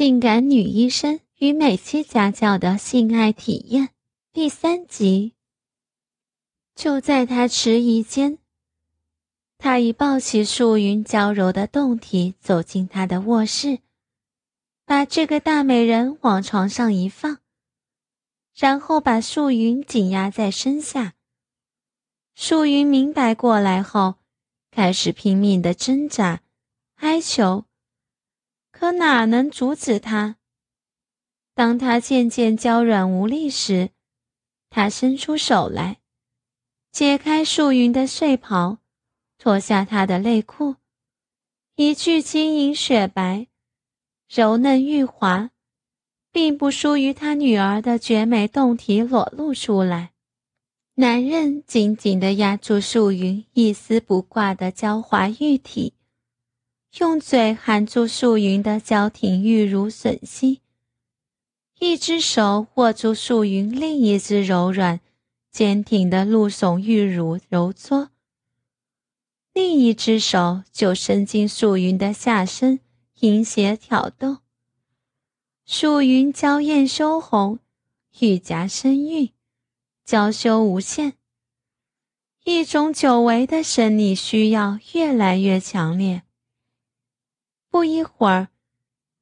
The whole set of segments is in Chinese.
性感女医生与美妻家教的性爱体验第三集。就在他迟疑间，他已抱起素云娇柔的胴体走进他的卧室，把这个大美人往床上一放，然后把素云紧压在身下。素云明白过来后，开始拼命的挣扎、哀求。可哪能阻止他？当他渐渐娇软无力时，他伸出手来，解开素云的睡袍，脱下她的内裤，一具晶莹雪白、柔嫩玉滑，并不输于他女儿的绝美胴体裸露出来。男人紧紧地压住素云一丝不挂的娇滑玉体。用嘴含住素云的娇挺玉乳吮吸，一只手握住素云另一只柔软、坚挺的露耸玉乳揉搓，另一只手就伸进素云的下身，淫邪挑逗。素云娇艳羞红，玉颊深韵，娇羞无限，一种久违的生理需要越来越强烈。不一会儿，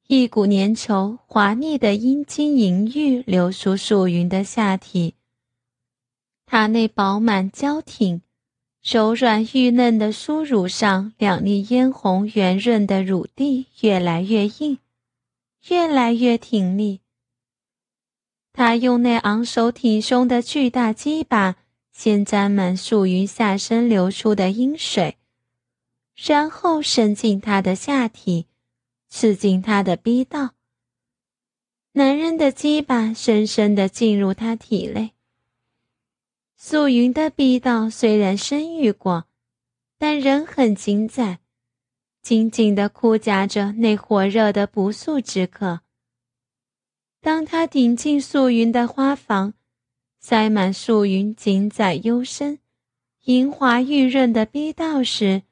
一股粘稠滑腻的阴茎淫欲流出素云的下体。她那饱满娇挺、柔软玉嫩的酥乳上，两粒嫣红圆润的乳蒂越来越硬，越来越挺立。他用那昂首挺胸的巨大鸡巴，先沾满素云下身流出的阴水。然后伸进他的下体，刺进他的逼道。男人的鸡巴深深地进入他体内。素云的逼道虽然生育过，但仍很紧窄，紧紧地箍夹着那火热的不速之客。当他顶进素云的花房，塞满素云紧窄幽深、莹滑玉润的逼道时，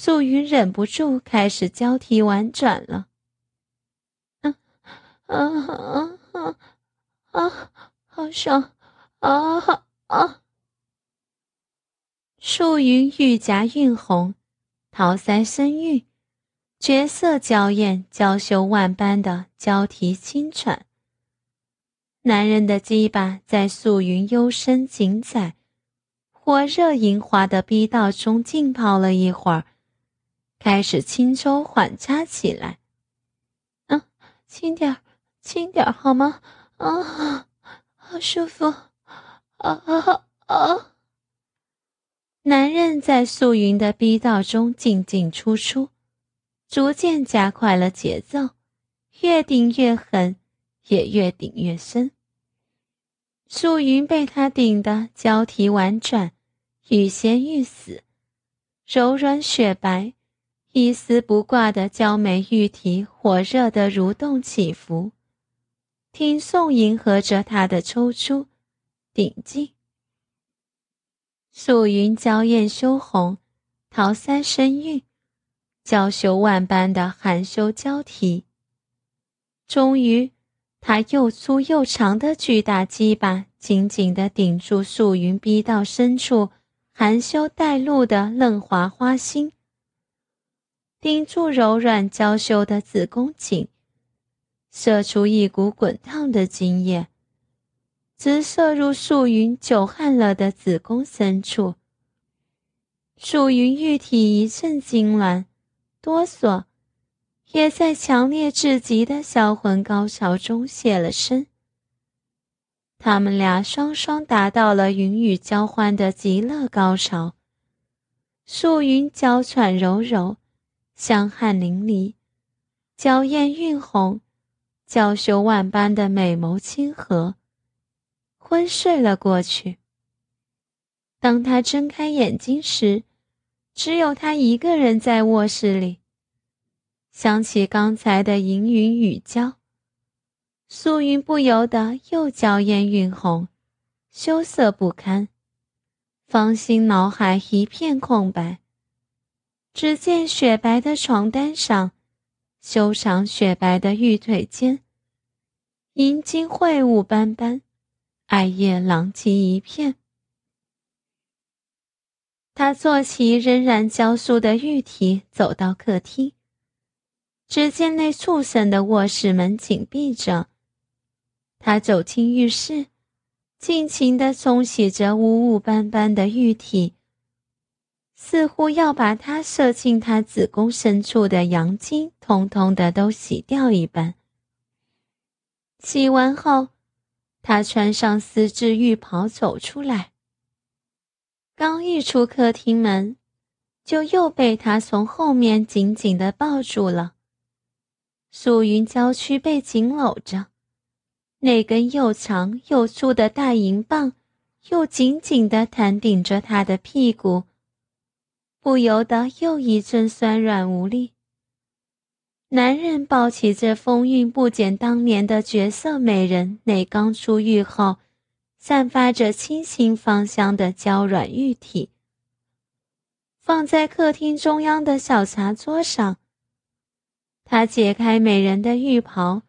素云忍不住开始交替婉转了，啊啊啊啊啊！好爽啊啊！素云玉颊晕红，桃腮深韵，绝色娇艳，娇羞万般的交替轻喘。男人的鸡巴在素云幽深紧窄、火热莹滑的逼道中浸泡了一会儿。开始轻抽缓插起来，啊，轻点儿，轻点儿好吗？啊，好舒服，啊啊啊！男人在素云的逼道中进进出出，逐渐加快了节奏，越顶越狠，也越顶越深。素云被他顶得交替婉转，欲仙欲死，柔软雪白。一丝不挂的娇美玉体，火热的蠕动起伏，听颂迎合着他的抽出、顶进。素云娇艳羞红，桃腮深韵，娇羞万般的含羞交替。终于，他又粗又长的巨大鸡巴紧紧地顶住素云逼到深处，含羞带露的嫩滑花心。顶住柔软娇羞的子宫颈，射出一股滚烫的精液，直射入素云久旱了的子宫深处。素云玉体一阵痉挛、哆嗦，也在强烈至极的销魂高潮中泄了身。他们俩双双达到了云雨交欢的极乐高潮。素云娇喘柔柔。香汗淋漓，娇艳晕红，娇羞万般的美眸亲和，昏睡了过去。当他睁开眼睛时，只有他一个人在卧室里。想起刚才的银云雨娇，素云不由得又娇艳晕红，羞涩不堪，芳心脑海一片空白。只见雪白的床单上，修长雪白的玉腿间，银金秽物斑斑，艾叶狼藉一片。他坐起仍然焦素的玉体，走到客厅。只见那畜生的卧室门紧闭着。他走进浴室，尽情地冲洗着污污斑斑的玉体，似乎要把他射进他子宫深处的阳精通通的都洗掉一般。洗完后，他穿上丝质浴袍走出来。刚一出客厅门，就又被他从后面紧紧的抱住了。素云娇躯被紧搂着，那根又长又粗的大银棒又紧紧的弹顶着他的屁股，不由得又一阵酸软无力。男人抱起这风韵不减当年的绝色美人，那刚出浴后散发着清新芳香的娇软玉体，放在客厅中央的小茶桌上。他解开美人的浴袍，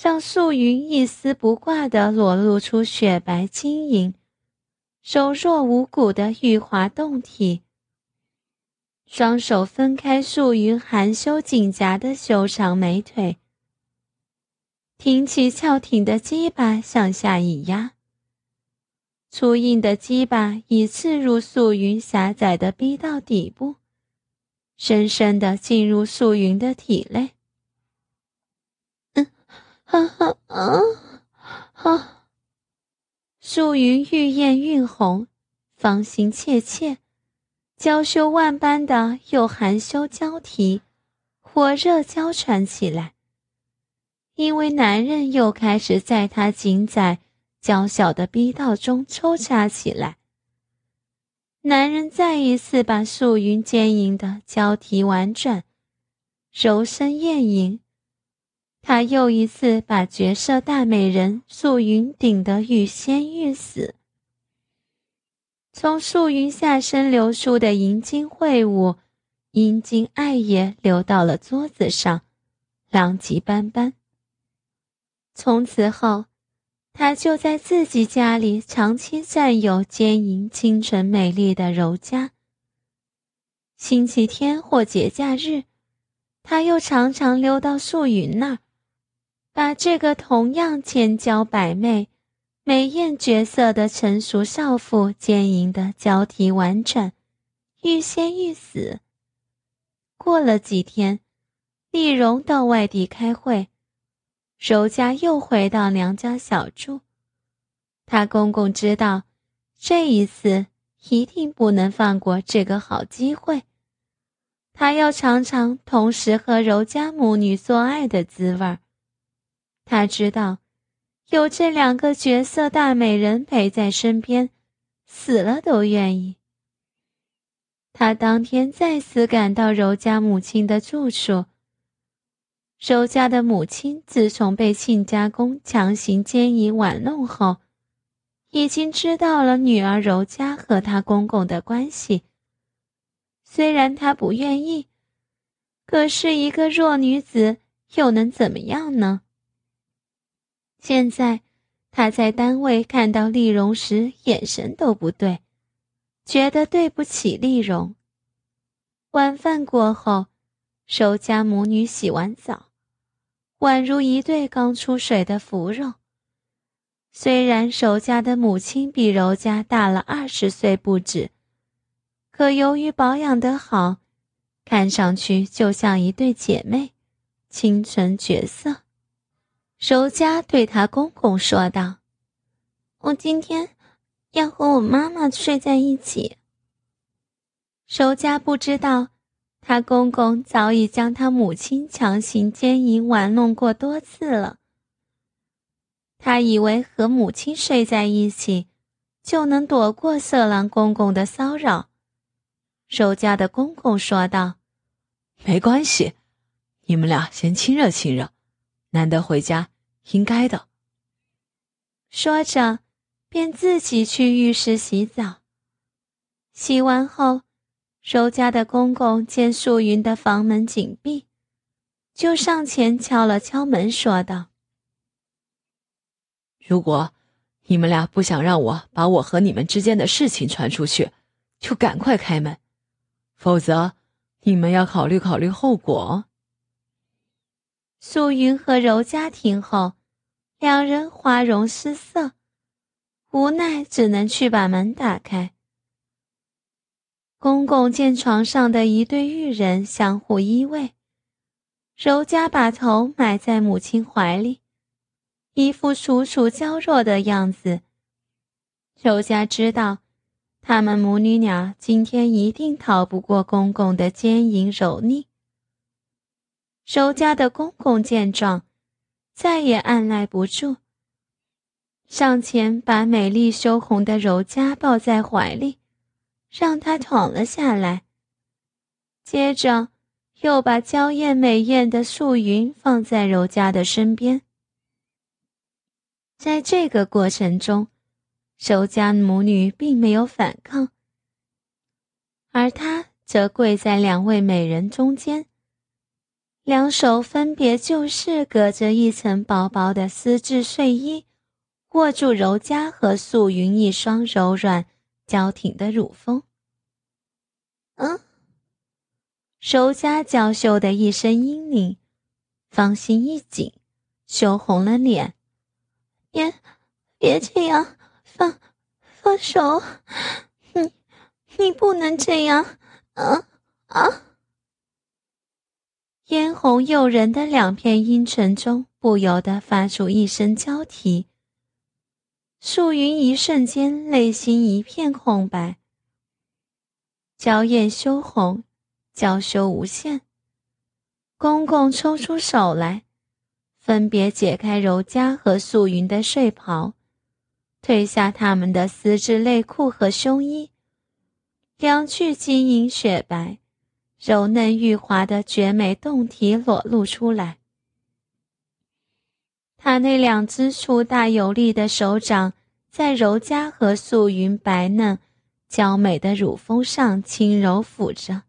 让素云一丝不挂地裸露出雪白晶莹、柔弱无骨的玉滑胴体。双手分开素云含羞紧夹的修长美腿，挺起翘挺的鸡巴向下一压，粗硬的鸡巴已刺入素云狭窄的逼道底部。深深的进入素云的体内。嗯，哈哈啊，哈！素云玉艳晕红，芳心切切，娇羞万般的又含羞娇啼，火热娇喘起来。因为男人又开始在她紧窄娇小的逼道中抽插起来。男人再一次把素云坚硬的交替婉转，柔声艳吟。他又一次把绝色大美人素云顶得欲仙欲死。从树云下身流出的银金秽物，银金艾叶流到了桌子上，狼藉斑斑。从此后。他就在自己家里长期占有坚莹、清纯、美丽的柔家。星期天或节假日，他又常常溜到树云那儿，把这个同样千娇百媚、美艳绝色的成熟少妇坚莹的娇啼婉转，欲仙欲死。过了几天，丽蓉到外地开会。柔家又回到娘家小住，她公公知道，这一次一定不能放过这个好机会。他要尝尝同时和柔家母女做爱的滋味儿。他知道，有这两个绝色大美人陪在身边，死了都愿意。他当天再次赶到柔家母亲的住处。柔家的母亲自从被亲家公强行奸淫玩弄后，已经知道了女儿柔家和她公公的关系。虽然她不愿意，可是一个弱女子又能怎么样呢？现在他在单位看到丽蓉时，眼神都不对，觉得对不起丽蓉。晚饭过后，柔家母女洗完澡。宛如一对刚出水的芙蓉。虽然守家的母亲比柔家大了二十岁不止，可由于保养得好，看上去就像一对姐妹，清纯绝色。柔家对她公公说道：“我今天要和我妈妈睡在一起。”柔家不知道。他公公早已将他母亲强行奸淫玩弄过多次了。他以为和母亲睡在一起，就能躲过色狼公公的骚扰。周家的公公说道：“没关系，你们俩先亲热亲热，难得回家，应该的。”说着，便自己去浴室洗澡。洗完后。周家的公公见素云的房门紧闭，就上前敲了敲门，说道：“如果你们俩不想让我把我和你们之间的事情传出去，就赶快开门，否则你们要考虑考虑后果。”素云和柔嘉听后，两人花容失色，无奈只能去把门打开。公公见床上的一对玉人相互依偎，柔嘉把头埋在母亲怀里，一副楚楚娇弱的样子。柔嘉知道，他们母女俩今天一定逃不过公公的奸淫蹂躏。柔家的公公见状，再也按耐不住，上前把美丽羞红的柔嘉抱在怀里，让她躺了下来。接着，又把娇艳美艳的素云放在柔嘉的身边。在这个过程中，柔家母女并没有反抗，而她则跪在两位美人中间。两手分别就是隔着一层薄薄的丝质睡衣，握住柔嘉和素云一双柔软娇挺的乳峰。嗯，柔嘉娇羞的一声阴咛，芳心一紧，羞红了脸。别，别这样，放，放手！你，你不能这样！啊啊！嫣红诱人的两片阴唇中，不由得发出一声娇啼。素云一瞬间内心一片空白，娇艳羞红，娇羞无限。公公抽出手来，分别解开柔嘉和素云的睡袍，褪下他们的丝质内裤和胸衣，两具晶莹雪白。柔嫩玉滑的绝美胴体裸露出来，他那两只粗大有力的手掌在柔嘉和素云白嫩娇美的乳峰上轻柔抚着，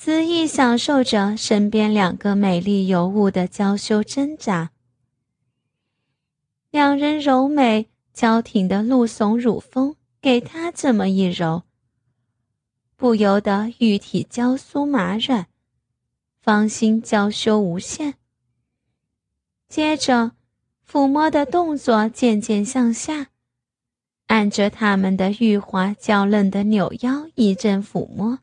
恣意享受着身边两个美丽尤物的娇羞挣扎。两人柔美娇挺的露耸乳峰，给他这么一揉。不由得玉体娇酥麻软，芳心娇羞无限。接着，抚摸的动作渐渐向下，按着他们的玉滑娇嫩的扭腰一阵抚摸。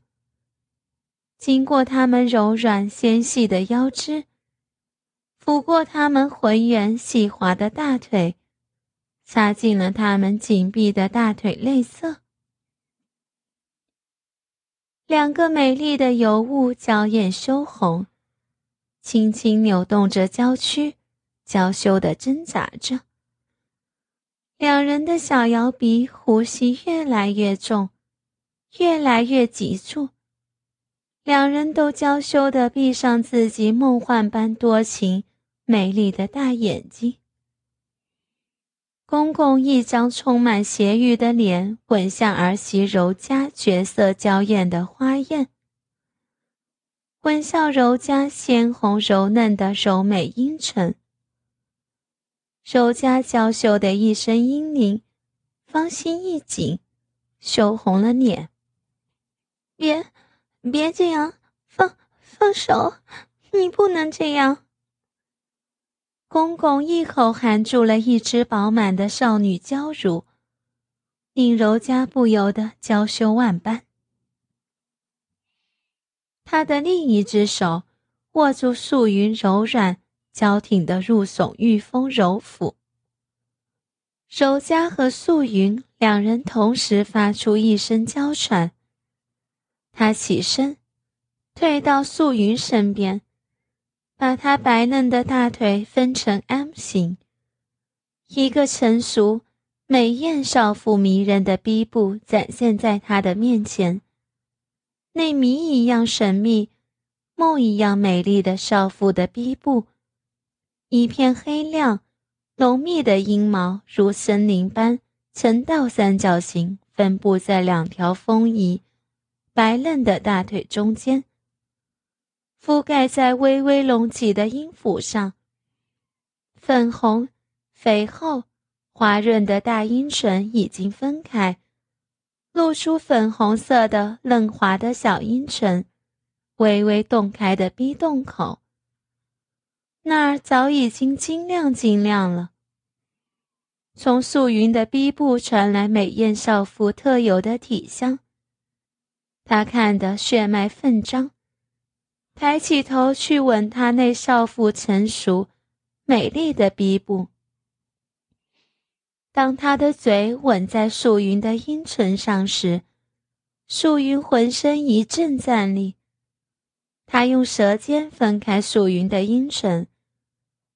经过他们柔软纤细的腰肢，抚过他们浑圆细滑的大腿，擦进了他们紧闭的大腿内侧。两个美丽的尤物娇艳羞红，轻轻扭动着娇躯，娇羞的挣扎着。两人的小摇鼻呼吸越来越重，越来越急促。两人都娇羞的闭上自己梦幻般多情、美丽的大眼睛。公公一张充满邪欲的脸吻向儿媳柔嘉绝色娇艳的花艳，吻向柔嘉鲜红柔嫩的柔美阴唇。柔嘉娇羞的一声阴咛，芳心一紧，羞红了脸。别，别这样，放放手，你不能这样。公公一口含住了一只饱满的少女娇乳，令柔嘉不由得娇羞万般。他的另一只手握住素云柔软娇挺的入耸玉峰柔抚，柔嘉和素云两人同时发出一声娇喘。他起身，退到素云身边。把她白嫩的大腿分成 M 型，一个成熟、美艳少妇迷人的逼部展现在她的面前。那谜一样神秘、梦一样美丽的少妇的逼部，一片黑亮、浓密的阴毛如森林般呈倒三角形分布在两条丰腴、白嫩的大腿中间。覆盖在微微隆起的阴府上。粉红、肥厚、滑润的大阴唇已经分开，露出粉红色的嫩滑的小阴唇，微微洞开的逼洞口。那儿早已经晶亮晶亮了。从素云的逼部传来美艳少妇特有的体香，他看得血脉奋张，抬起头去吻她那少妇成熟、美丽的鼻部。当他的嘴吻在素云的阴唇上时，素云浑身一阵战栗，他用舌尖分开素云的阴唇。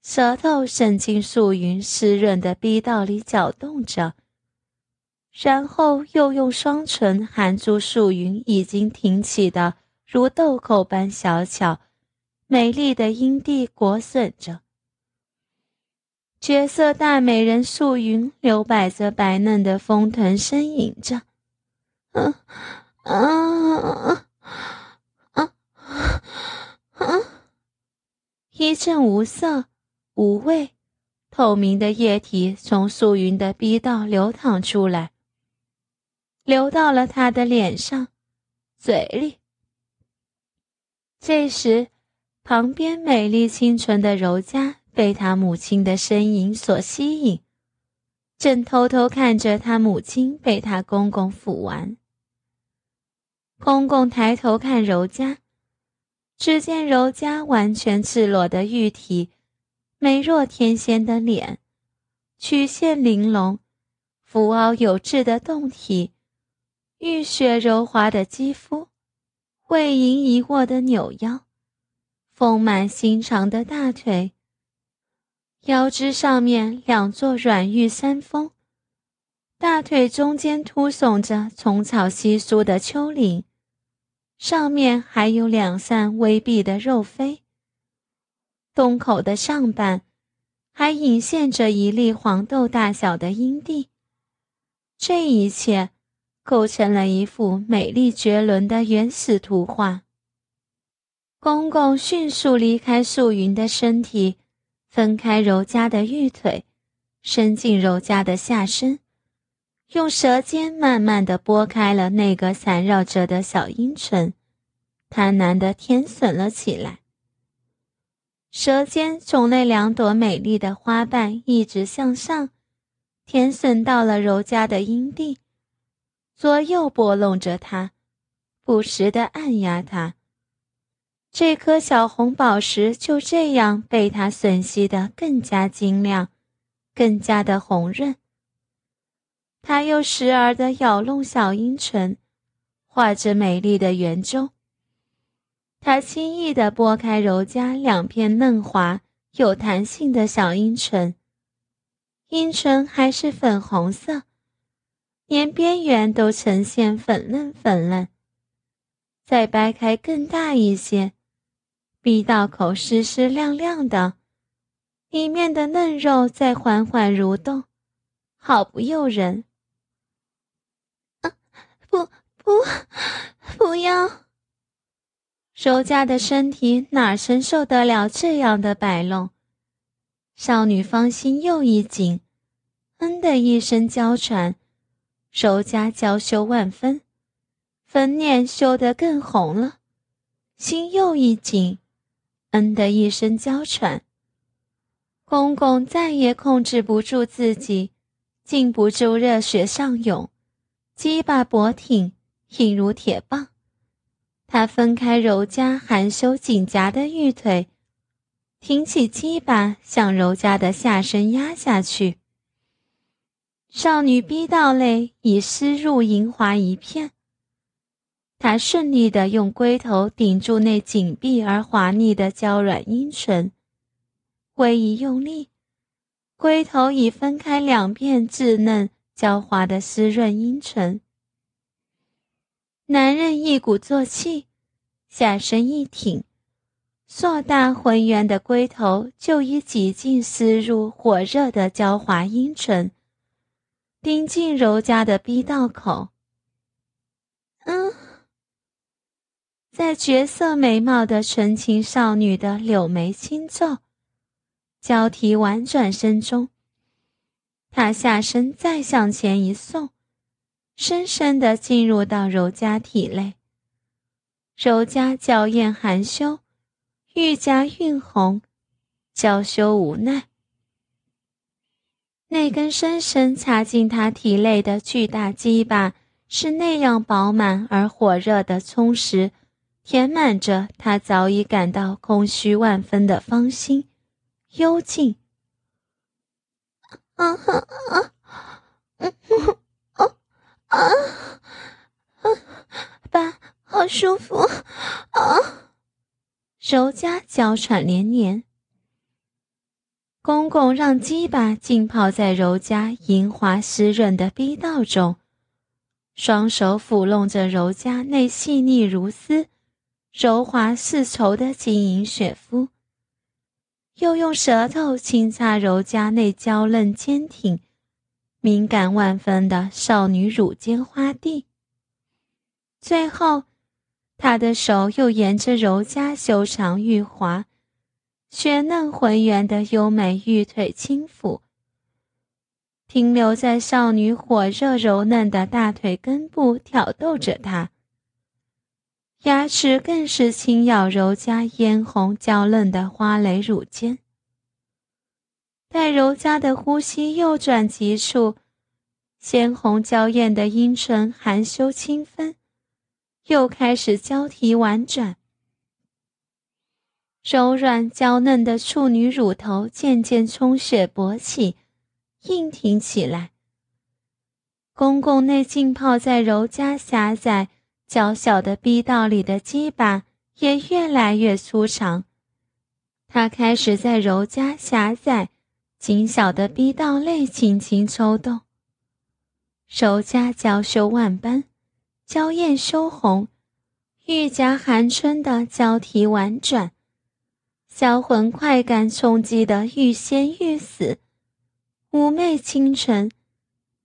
舌头伸进素云湿润的逼道里搅动着，然后又用双唇含住素云已经挺起的如豆蔻般小巧、美丽的阴蒂，裹损着。绝色大美人素云留摆着白嫩的丰臀，呻吟着：“啊啊啊啊！”一阵无色。无味、透明的液体从素云的逼道流淌出来，流到了他的脸上、嘴里。这时，旁边美丽清纯的柔嘉被他母亲的身影所吸引，正偷偷看着他母亲被他公公抚完。公公抬头看柔嘉，只见柔嘉完全赤裸的玉体。美若天仙的脸，曲线玲珑，浮凹有致的胴体，玉雪柔滑的肌肤，慧莹一握的扭腰，丰满心长的大腿，腰肢上面两座软玉山峰，大腿中间凸耸着虫草稀疏的丘陵，上面还有两扇微闭的肉飞。洞口的上半，还隐现着一粒黄豆大小的阴蒂。这一切，构成了一幅美丽绝伦的原始图画。公公迅速离开素云的身体，分开柔嘉的玉腿，伸进柔嘉的下身，用舌尖慢慢的拨开了那个缠绕着的小阴唇，贪婪的舔吮了起来。舌尖从那两朵美丽的花瓣一直向上，舔吮到了柔嘉的阴蒂，左右拨弄着它，不时地按压它。这颗小红宝石就这样被他吮吸得更加晶亮，更加的红润。他又时而的咬弄小阴唇，画着美丽的圆周。他轻易地拨开柔嘉两片嫩滑、有弹性的小阴唇，阴唇还是粉红色，连边缘都呈现粉嫩粉嫩。再掰开更大一些，鼻道口湿湿亮亮的，里面的嫩肉在缓缓蠕动，好不诱人。不不，不要！柔嘉的身体哪承受得了这样的摆弄？少女芳心又一紧，嗯的一声娇喘，柔嘉娇羞万分，粉脸羞得更红了，心又一紧，嗯的一声娇喘。公公再也控制不住自己，禁不住热血上涌，鸡巴勃挺，硬如铁棒。他分开柔嘉含羞紧夹的玉腿，挺起鸡巴向柔嘉的下身压下去。少女逼道内已湿入银滑一片，他顺利地用龟头顶住那紧闭而滑腻的娇软阴唇，微一用力，龟头已分开两片稚嫩娇滑的湿润阴唇。男人一鼓作气，下身一挺，硕大浑圆的龟头就已挤进湿入火热的娇滑阴唇，顶进柔嘉的逼道口。嗯，在绝色美貌的纯情少女的柳眉轻皱、交替婉转声中，他下身再向前一送，深深地进入到柔嘉体内。柔嘉娇艳含羞，愈加晕红，娇羞无奈。那根深深插进他体内的巨大鸡巴，是那样饱满而火热的充实。填满着他早已感到空虚万分的芳心，幽静。啊啊啊！嗯啊啊啊！爸，好舒服啊！柔嘉娇喘连连。公公让鸡巴浸泡在柔嘉莹滑湿润的逼道中，双手抚弄着柔嘉那细腻如丝。柔滑似绸的晶莹雪肤，又用舌头轻擦柔嘉那娇嫩坚挺、敏感万分的少女乳尖花蒂。最后，他的手又沿着柔嘉修长玉滑、雪嫩浑圆的优美玉腿轻抚，停留在少女火热柔嫩的大腿根部，挑逗着她。牙齿更是轻咬柔嘉嫣红娇嫩的花蕾乳尖。待柔嘉的呼吸右转急促，鲜红娇艳的阴唇含羞轻分，又开始交替婉转。柔软娇嫩的处女乳头渐渐充血勃起，硬挺起来。公公那浸泡在柔嘉狭窄。娇小的逼道里的鸡巴也越来越粗长，他开始在柔嘉狭窄、紧小的逼道内轻轻抽动。柔嘉娇羞万般，娇艳羞红，玉颊含春的娇啼婉转，销魂快感冲击的欲仙欲死，妩媚清纯。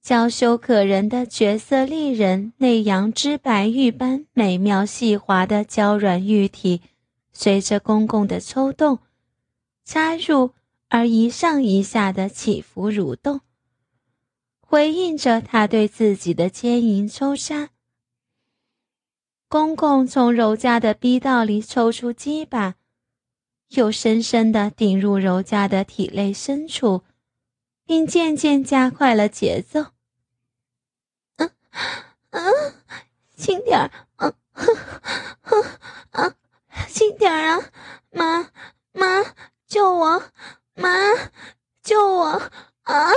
娇羞可人的绝色丽人，那羊脂白玉般美妙细滑的娇软玉体，随着公公的抽动、插入而一上一下的起伏蠕动，回应着他对自己的奸淫抽杀。公公从柔家的逼道里抽出鸡巴，又深深地顶入柔嘉的体内深处。并渐渐加快了节奏。嗯嗯，轻点儿，嗯哼哼啊，轻点儿啊！妈妈，救我！妈，救我！啊！